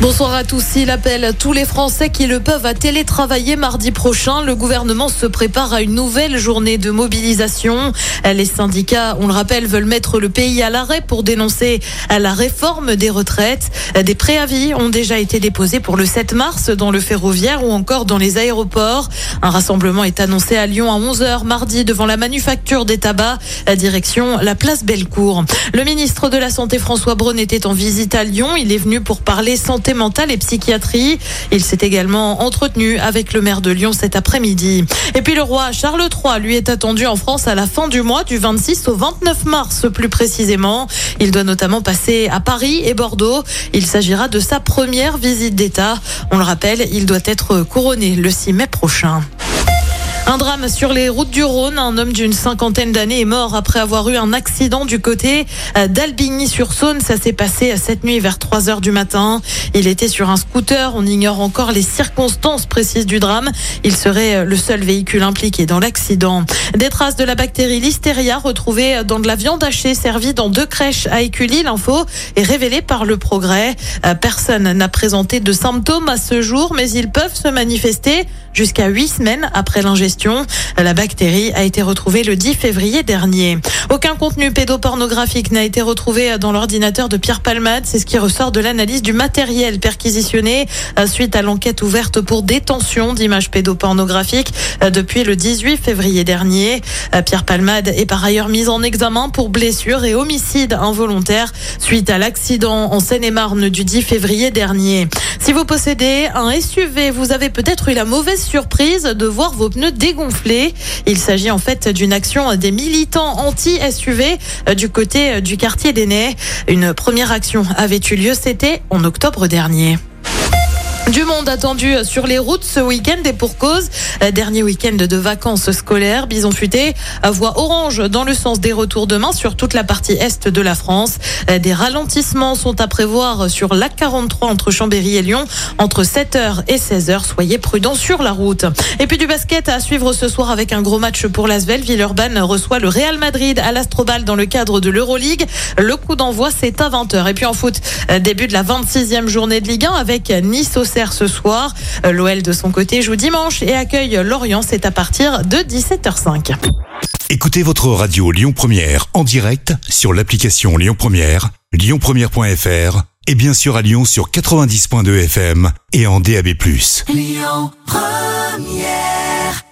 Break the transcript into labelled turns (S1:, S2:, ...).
S1: Bonsoir à tous. Il appelle tous les Français qui le peuvent à télétravailler mardi prochain. Le gouvernement se prépare à une nouvelle journée de mobilisation. Les syndicats, on le rappelle, veulent mettre le pays à l'arrêt pour dénoncer la réforme des retraites. Des préavis ont déjà été déposés pour le 7 mars dans le ferroviaire ou encore dans les aéroports. Un rassemblement est annoncé à Lyon à 11h mardi devant la manufacture des tabacs, à direction la place Bellecour. Le ministre de la Santé François Braun était en visite à Lyon. Il est venu pour parler santé mentale et psychiatrie. Il s'est également entretenu avec le maire de Lyon cet après-midi. Et puis le roi Charles III, lui, est attendu en France à la fin du mois, du 26 au 29 mars plus précisément. Il doit notamment passer à Paris et Bordeaux. Il s'agira de sa première visite d'État. On le rappelle, il doit être couronné le 6 mai prochain. Un drame sur les routes du Rhône. Un homme d'une cinquantaine d'années est mort après avoir eu un accident du côté euh, d'Albigny-sur-Saône. Ça s'est passé cette nuit vers 3 heures du matin. Il était sur un scooter. On ignore encore les circonstances précises du drame. Il serait euh, le seul véhicule impliqué dans l'accident. Des traces de la bactérie Listeria retrouvées dans de la viande hachée servie dans deux crèches à Écully. L'info est révélée par le progrès. Euh, personne n'a présenté de symptômes à ce jour, mais ils peuvent se manifester jusqu'à huit semaines après l'ingestion. La bactérie a été retrouvée le 10 février dernier. Aucun contenu pédopornographique n'a été retrouvé dans l'ordinateur de Pierre Palmade. C'est ce qui ressort de l'analyse du matériel perquisitionné euh, suite à l'enquête ouverte pour détention d'images pédopornographiques euh, depuis le 18 février dernier. Euh, Pierre Palmade est par ailleurs mis en examen pour blessure et homicide involontaire suite à l'accident en Seine-et-Marne du 10 février dernier. Si vous possédez un SUV, vous avez peut-être eu la mauvaise surprise de voir vos pneus dégonflés. Il s'agit en fait d'une action des militants anti-SUV euh, du côté euh, du quartier des Nez. Une première action avait eu lieu, c'était en octobre dernier. Du monde attendu sur les routes ce week-end et pour cause. Euh, dernier week-end de vacances scolaires. Bison futé, voie orange dans le sens des retours demain sur toute la partie est de la France. Euh, des ralentissements sont à prévoir sur l'A43 entre Chambéry et Lyon entre 7h et 16h. Soyez prudents sur la route. Et puis du basket à suivre ce soir avec un gros match pour l'Asvel. Villeurbanne reçoit le Real Madrid à l'Astrobal dans le cadre de l'Euroleague. Le coup d'envoi c'est à 20h. Et puis en foot, euh, début de la 26e journée de Ligue 1 avec Nice au ce soir. Euh, L'OL de son côté joue dimanche et accueille Lorient. C'est à partir de 17h05.
S2: Écoutez votre radio Lyon Première en direct sur l'application Lyon Première, lyonpremière.fr et bien sûr à Lyon sur 90.2 FM et en DAB+. Lyon Première